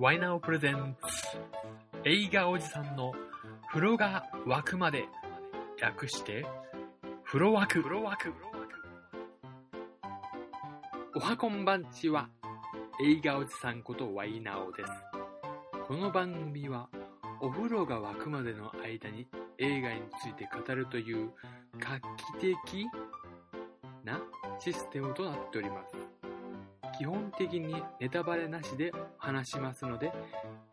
ワイナオプレゼンツ。映画おじさんの風呂が沸くまで略して。風呂沸く。風呂沸くおはこんばんちは映画おじさんことワイナオです。この番組はお風呂が沸くまでの間に映画について語るという画期的なシステムとなっております。基本的にネタバレなしで話しますので、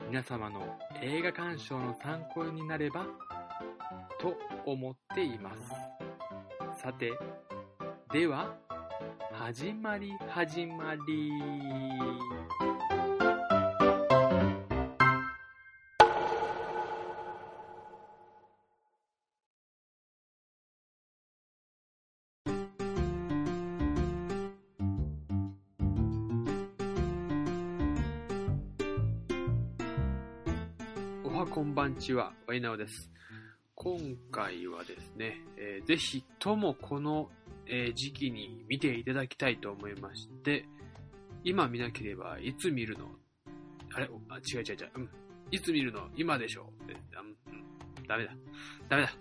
皆様の映画鑑賞の参考になればと思っています。さて、では、始まり始まり。はこんばんちは、ワイナオです。今回はですね、えーぜひともこの、えー時期に見ていただきたいと思いまして、今見なければいつ見るのあれあ違う違う違う。うん。いつ見るの今でしょう。うん。ダメだ。ダメだ。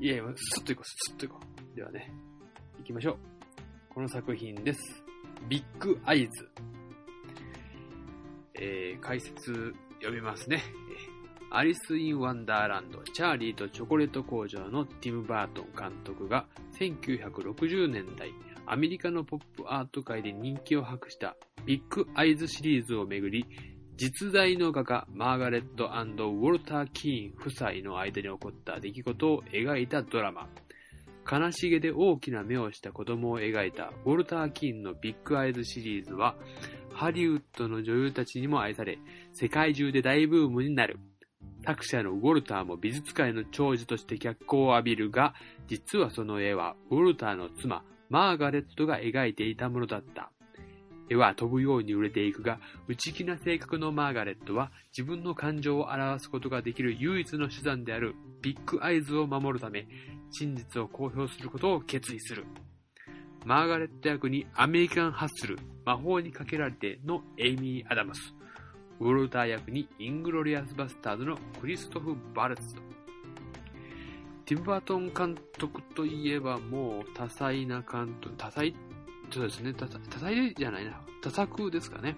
いやいや、スッと行こう、スッと行こう。ではね、行きましょう。この作品です。ビッグアイズ。えー解説読みますね。アリス・イン・ワンダーランド、チャーリーとチョコレート工場のティム・バートン監督が1960年代、アメリカのポップアート界で人気を博したビッグ・アイズシリーズをめぐり、実在の画家マーガレットウォルター・キーン夫妻の間に起こった出来事を描いたドラマ。悲しげで大きな目をした子供を描いたウォルター・キーンのビッグ・アイズシリーズは、ハリウッドの女優たちにも愛され、世界中で大ブームになる。作者のウォルターも美術界の長寿として脚光を浴びるが、実はその絵はウォルターの妻、マーガレットが描いていたものだった。絵は飛ぶように売れていくが、内気な性格のマーガレットは自分の感情を表すことができる唯一の手段であるビッグアイズを守るため、真実を公表することを決意する。マーガレット役にアメリカンハッスル、魔法にかけられてのエイミー・アダムス。ウォルター役にイングロリアス・バスターズのクリストフ・ヴァルツと。ティム・バートン監督といえばもう多彩な監督、多彩、そうですね、多彩じゃないな、多作ですかね。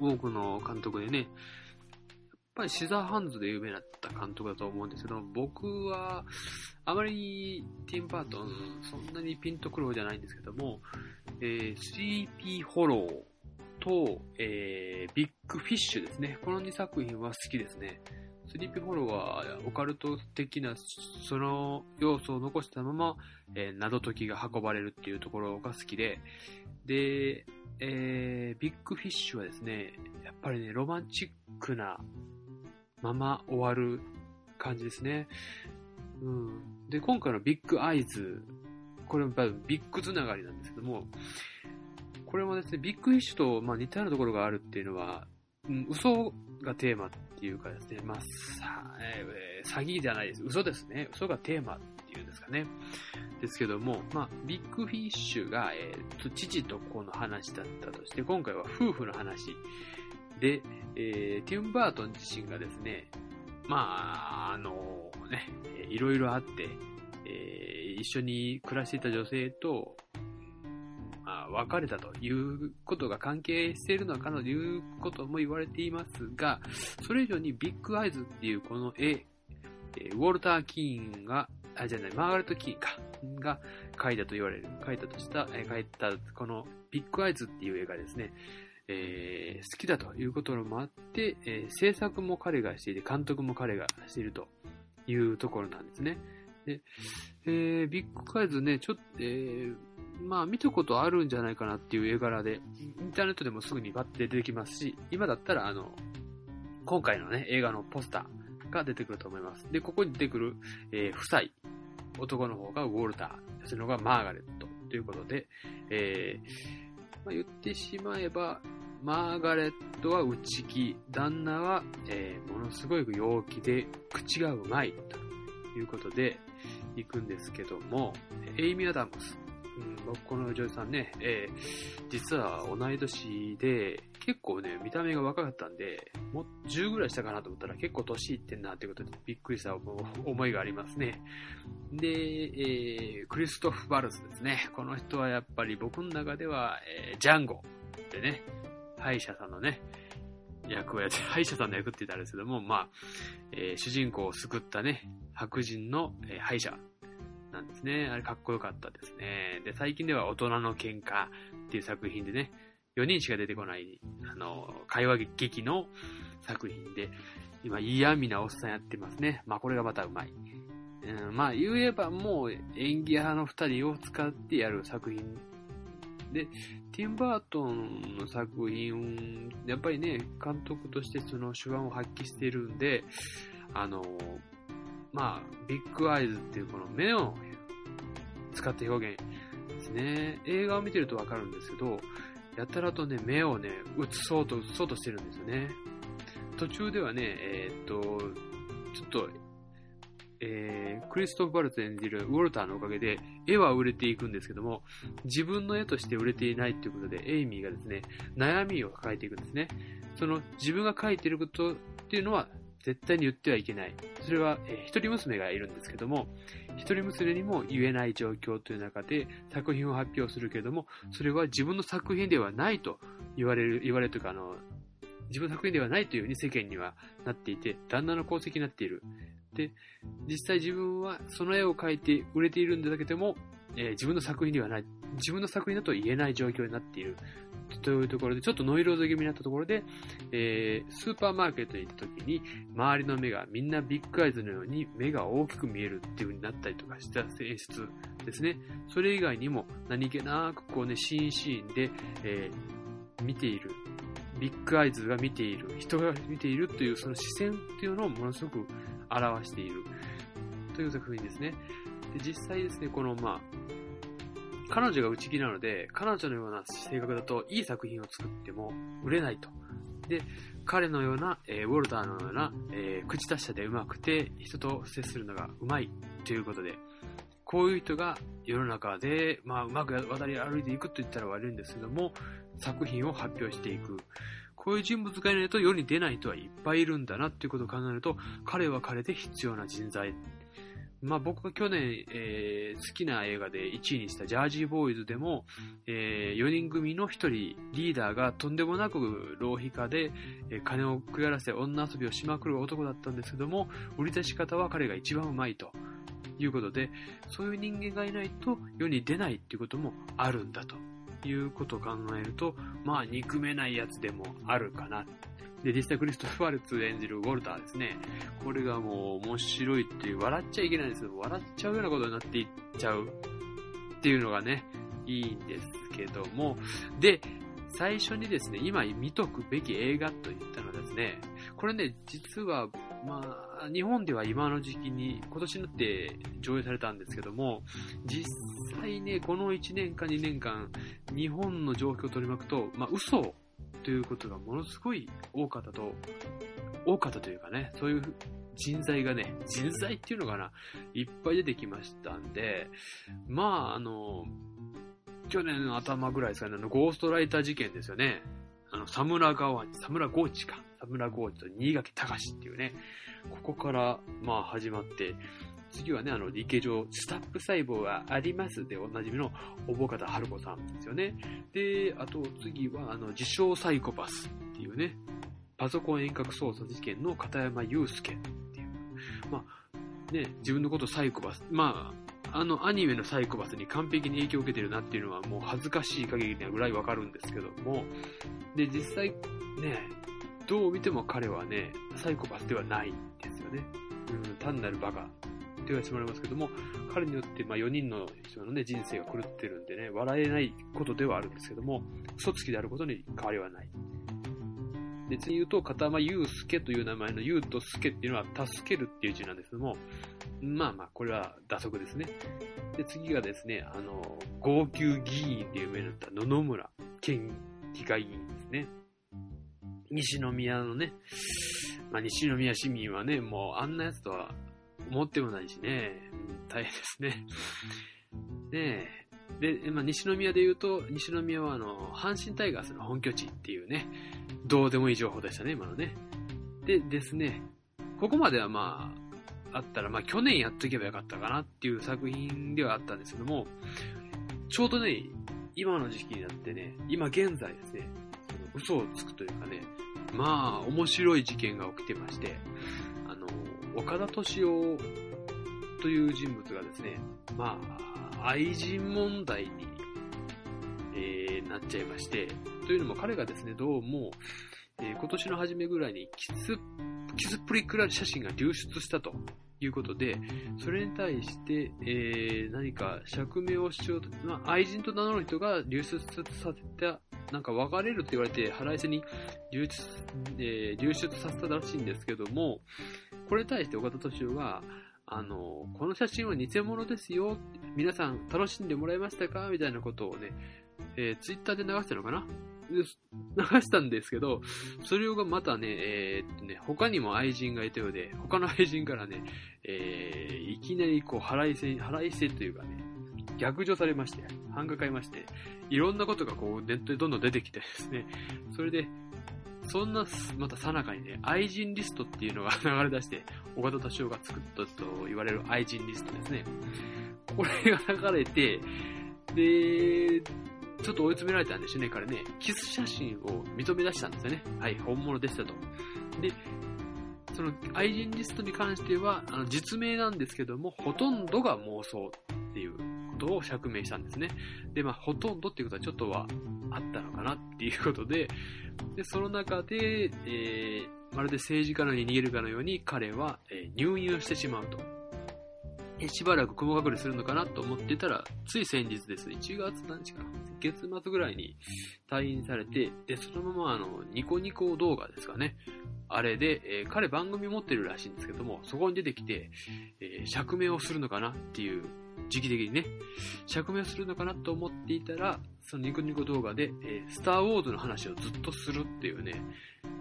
多くの監督でね、やっぱりシザーハンズで有名だった監督だと思うんですけど、僕はあまりティム・バートンそんなにピンとくる方じゃないんですけども、えー、スリーピー・ホロー、と、えー、ビッグフィッシュですね。この2作品は好きですね。スリーピーホローはオカルト的なその要素を残したまま、えー謎解きが運ばれるっていうところが好きで、で、えービッグフィッシュはですね、やっぱりね、ロマンチックなまま終わる感じですね。うん。で、今回のビッグアイズ、これはやっぱりビッグつながりなんですけども、これもですね、ビッグフィッシュと、まあ、似たようなところがあるっていうのは、うん、嘘がテーマっていうかですね、まあ、えー詐欺じゃないです。嘘ですね。嘘がテーマっていうんですかね。ですけども、まあ、ビッグフィッシュが、えー父と子の話だったとして、今回は夫婦の話で、えーティム・バートン自身がですね、まあ、あのね、いろいろあって、えー一緒に暮らしていた女性と、まあ、別れたということが関係しているのかなということも言われていますが、それ以上にビッグアイズっていうこの絵、ウォルター・キーンが、あ、じゃない、マーガレット・キーンか、が描いたと言われる、描いたとした、え描いたこのビッグアイズっていう絵がですね、えー好きだということもあって、えー制作も彼がしていて、監督も彼がしているというところなんですね。で、えービッグアイズね、ちょっと、えーまあ見たことあるんじゃないかなっていう絵柄で、インターネットでもすぐにバッて出てきますし、今だったらあの、今回のね、映画のポスターが出てくると思います。で、ここに出てくる、えー夫妻、男の方がウォルター、女性のがマーガレットということで、えーまあ、言ってしまえば、マーガレットは内気、旦那は、えーものすごい陽気で口がうまいということで行くんですけども、エイミー・アダムス、うん、この女優さんね、えー実は同い年で、結構ね、見た目が若かったんで、もう10ぐらいしたかなと思ったら結構年いってんなっていうことでびっくりした 思いがありますね。で、えー、クリストフ・バルスですね。この人はやっぱり僕の中では、えー、ジャンゴでね、歯医者さんのね、役をやって、歯医者さんの役って言ったんですけども、まあ、えー、主人公を救ったね、白人の、えー、歯医者なんですね。あれかっこよかったですね。で、最近では大人の喧嘩っていう作品でね、4人しか出てこない、あの、会話劇の作品で、今嫌味なおっさんやってますね。まあこれがまたうまい。うん、まあ言えばもう演技派の2人を使ってやる作品で、ティンバートンの作品、やっぱりね、監督としてその手腕を発揮してるんで、あの、まあ、ビッグアイズっていうこの目を使った表現ですね。映画を見てるとわかるんですけど、やたらとね、目をね、映そうと、映そうとしてるんですよね。途中ではね、えー、っと、ちょっと、えー、クリストフ・バルツ演じるウォルターのおかげで絵は売れていくんですけども、自分の絵として売れていないということで、エイミーがですね、悩みを抱えていくんですね。その自分が描いていることっていうのは絶対に言ってはいけない。それは、えー、一人娘がいるんですけども、一人娘にも言えない状況という中で作品を発表するけれども、それは自分の作品ではないと言われる、言われるというか、あの、自分の作品ではないというふうに世間にはなっていて、旦那の功績になっている。で、実際自分はその絵を描いて売れているんだけども、えー、自分の作品ではない、自分の作品だと言えない状況になっている。というところで、ちょっとノイローゼ気味になったところで、えー、スーパーマーケットに行った時に、周りの目がみんなビッグアイズのように目が大きく見えるっていう風になったりとかした演出ですね。それ以外にも何気なくこうね、シーンシーンで、えー、見ている。ビッグアイズが見ている。人が見ているというその視線っていうのをものすごく表している。という作品ですね。で実際ですね、この、まあ、彼女が内気なので、彼女のような性格だといい作品を作っても売れないと。で、彼のような、えー、ウォルターのような、えー、口達者で上手くて、人と接するのが上手いということで、こういう人が世の中で、まあ、うまく渡り歩いていくと言ったら悪いんですけども、作品を発表していく。こういう人物がいないと世に出ない人はいっぱいいるんだなっていうことを考えると、彼は彼で必要な人材まあ僕が去年、えー、好きな映画で1位にしたジャージーボーイズでも、えー、4人組の1人リーダーがとんでもなく浪費家で、えー、金を食い荒らせ女遊びをしまくる男だったんですけども、売り出し方は彼が一番うまいということで、そういう人間がいないと世に出ないっていうこともあるんだということを考えると、まあ憎めないやつでもあるかな。で、実際クリストファルツ演じるウォルターですね。これがもう面白いっていう、笑っちゃいけないんですけど、笑っちゃうようなことになっていっちゃうっていうのがね、いいんですけども。で、最初にですね、今見とくべき映画といったのはですね、これね、実は、まあ、日本では今の時期に、今年になって上映されたんですけども、実際ね、この1年間2年間、日本の状況を取り巻くと、まあ、嘘ということがものすごい多かったと、多かったというかね、そういう人材がね、人材っていうのかな、いっぱい出てきましたんで、まあ、あの、去年の頭ぐらいですかね、あの、ゴーストライター事件ですよね。あの、サムラ川、サムラゴーチか。サムラゴーチと新垣隆っていうね、ここから、まあ始まって、次はね、あの、理系上、スタップ細胞がありますでおなじみの、おぼかたはるこさんですよね。で、あと次は、あの、自称サイコパスっていうね、パソコン遠隔操作事件の片山祐介っていう。まあ、ね、自分のことサイコパス、まあ、あのアニメのサイコパスに完璧に影響を受けてるなっていうのはもう恥ずかしい限りなぐらいわかるんですけども、で、実際ね、どう見ても彼はね、サイコパスではないんですよね。うん、単なるバカ言わせてもらいますけども、彼によって、ま、4人の人のね、人生が狂ってるんでね、笑えないことではあるんですけども、嘘つきであることに変わりはない。で、次言うと、片間祐介という名前の祐と介っていうのは、助けるっていう字なんですけども、まあまあ、これは打足ですね。で、次がですね、あの、号泣議員っていう名になった野々村県議会議員ですね。西宮のね、まあ、西宮市民はね、もうあんなやつとは思ってもないしね、大変ですね。ねえで、まあ、西宮で言うと、西宮はあの、阪神タイガースの本拠地っていうね、どうでもいい情報でしたね、今のね。でですね、ここまではまあ、あったら、まあ去年やっとけばよかったかなっていう作品ではあったんですけども、ちょうどね、今の時期になってね、今現在ですね、その嘘をつくというかね、まあ面白い事件が起きてまして、岡田敏夫という人物がですね、まあ、愛人問題に、えー、なっちゃいまして、というのも彼がですね、どうも、えー、今年の初めぐらいにキス、キスプリクラ写真が流出したということで、それに対して、えー、何か釈明をしようと、まあ、愛人と名乗る人が流出させた、なんか別れるって言われて腹いせに流出,、えー、流出させたらしいんですけども、これに対して岡田敏夫が、あの、この写真は偽物ですよ。皆さん楽しんでもらいましたか？みたいなことをね、えー、ツイッターで流したのかな？流したんですけど、それがまたね、えー、っとね、他にも愛人がいたようで、他の愛人からね、えー、いきなりこう、腹いせ、腹いせというかね、逆上されまして、半が買いまして、いろんなことがこう、ネットでどんどん出てきてですね、それで、そんな、またさなかにね、愛人リストっていうのが 流れ出して、岡田敏夫が作ったと言われる愛人リストですね。これが流れて、で、ちょっと追い詰められたんでしょうね、彼ね。キス写真を認め出したんですよね。はい、本物でしたと。で、その愛人リストに関しては、あの実名なんですけども、ほとんどが妄想っていうことを釈明したんですね。で、まあ、ほとんどっていうことはちょっとはあったのかなっていうことで、で、その中で、えー、まるで政治家のように逃げるかのように彼は、えー、入院をしてしまうと。しばらく雲隠れするのかなと思ってたら、つい先日です。1月何日か月末ぐらいに退院されて、で、そのままあの、ニコニコ動画ですかね。あれで、えー、彼番組持ってるらしいんですけども、そこに出てきて、えー、釈明をするのかなっていう、時期的にね、釈明するのかなと思っていたら、そのニコニコ動画で、えー、スターウォーズの話をずっとするっていうね、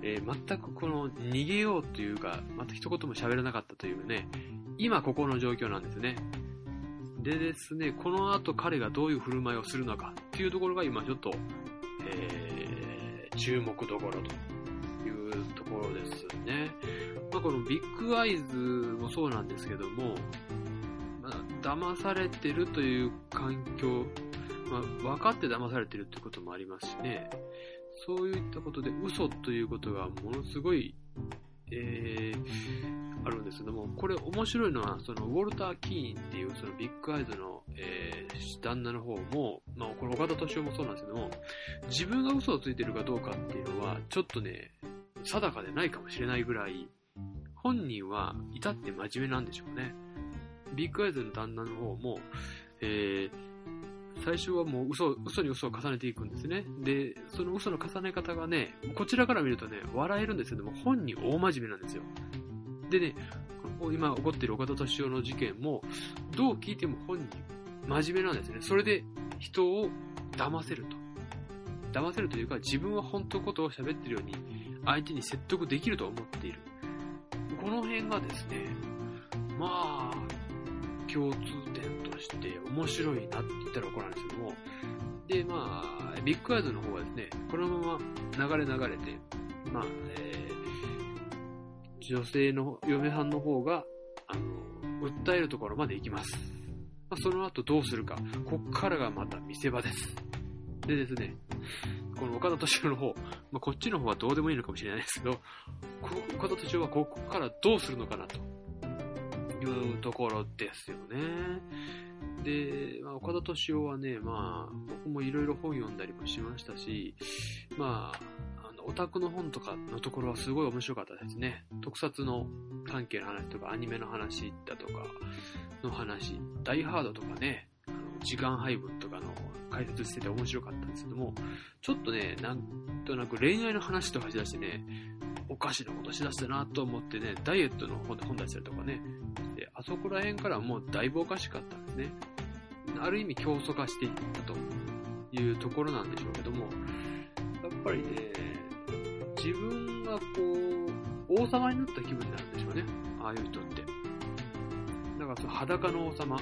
えー、全くこの逃げようというか、また一言も喋らなかったというね、今ここの状況なんですね。でですね、この後彼がどういう振る舞いをするのかっていうところが今ちょっと、えー、注目どころというところですね。まあ、このビッグアイズもそうなんですけども、騙されてるという環境、まあ、分かって騙されてるってこともありますしね、そういったことで嘘ということがものすごいえー、あるんですけども、これ面白いのは、そのウォルター・キーンっていうそのビッグアイズの、えー、旦那の方も、まあこれ岡田敏夫もそうなんですけども、自分が嘘をついてるかどうかっていうのは、ちょっとね、定かでないかもしれないぐらい、本人は至って真面目なんでしょうね。ビッグアイズの旦那の方も、えー、最初はもう嘘、嘘に嘘を重ねていくんですね。で、その嘘の重ね方がね、こちらから見るとね、笑えるんですけども、本人大真面目なんですよ。でね、今起こっている岡田敏夫の事件も、どう聞いても本人、真面目なんですね。それで人を騙せると。騙せるというか、自分は本当のことを喋ってるように、相手に説得できると思っている。この辺がですね、まあ、共通点として面白いなって言ったら怒られるんですけども、で、まあ、ビッグアイズの方はですね、このまま流れ流れて、まあ、えー、女性の嫁はんの方が、あの、訴えるところまで行きます。まあ、その後どうするか、こっからがまた見せ場です。でですね、この岡田敏夫の方、まあ、こっちの方はどうでもいいのかもしれないですけど、岡田敏夫はここからどうするのかなと。いうところですよね。で、まあ、岡田敏夫はね、まあ、僕もいろいろ本読んだりもしましたし、まあ、あの、オタクの本とかのところはすごい面白かったですね。特撮の関係の話とか、アニメの話だとかの話、ダイハードとかね、時間配分とかの解説してて面白かったんですけども、ちょっとね、なんとなく恋愛の話とかしだしてね、おかしなことしだしたなと思ってね、ダイエットの本本出したりとかね、で、あそこら辺からもうだいぶおかしかったんですね。ある意味競争化していったというところなんでしょうけども、やっぱりね、自分がこう、王様になった気分になるんでしょうね。ああいう人って。だからその裸の王様。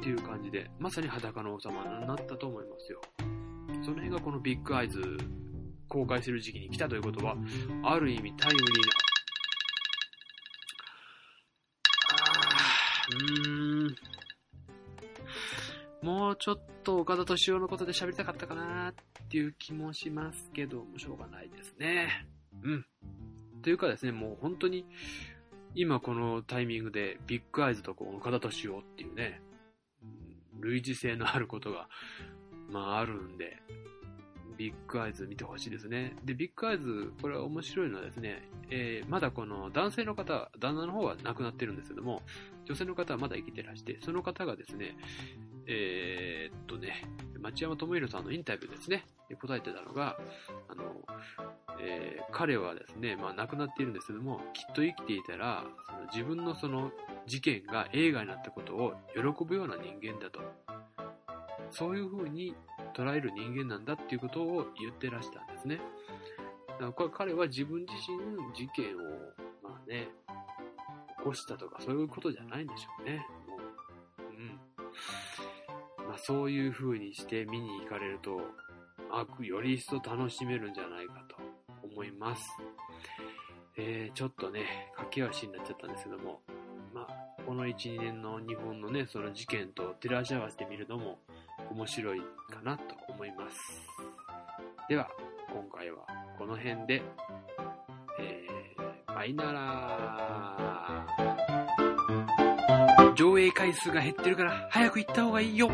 っていう感じで、まさに裸の王様になったと思いますよ。その辺がこのビッグアイズ公開する時期に来たということは、ある意味タイムリーな、うーん、もうちょっと岡田敏夫のことで喋りたかったかなっていう気もしますけど、しょうがないですね。うん。というかですね、もう本当に、今このタイミングでビッグアイズとこの岡田敏夫っていうね、類似性のあることが、まああるんで、ビッグアイズ見てほしいですね。で、ビッグアイズ、これは面白いのはですね、えー、まだこの男性の方、旦那の方は亡くなってるんですけども、女性の方はまだ生きてらして、その方がですね、えー、っとね、町山智弘さんのインタビューですね、答えてたのが、あの、えー、彼はですね、まあ亡くなっているんですけども、きっと生きていたら、その自分のその事件が映画になったことを喜ぶような人間だと。そういう風に捉える人間なんだっていうことを言ってらしたんですね。だから彼は自分自身事件を、まあね、起こしたとかそういうことじゃないんでしょうね。もううん。まあそういう風にして見に行かれると、まあ、より一層楽しめるんじゃないかと思います。えー、ちょっとね、駆け足になっちゃったんですけども、まあ、この1、2年の日本のね、その事件と照らし合わせてみるのも面白いかなと思います。では、今回はこの辺で、えー、バイナラー。上映回数が減ってるから早く行った方がいいよ。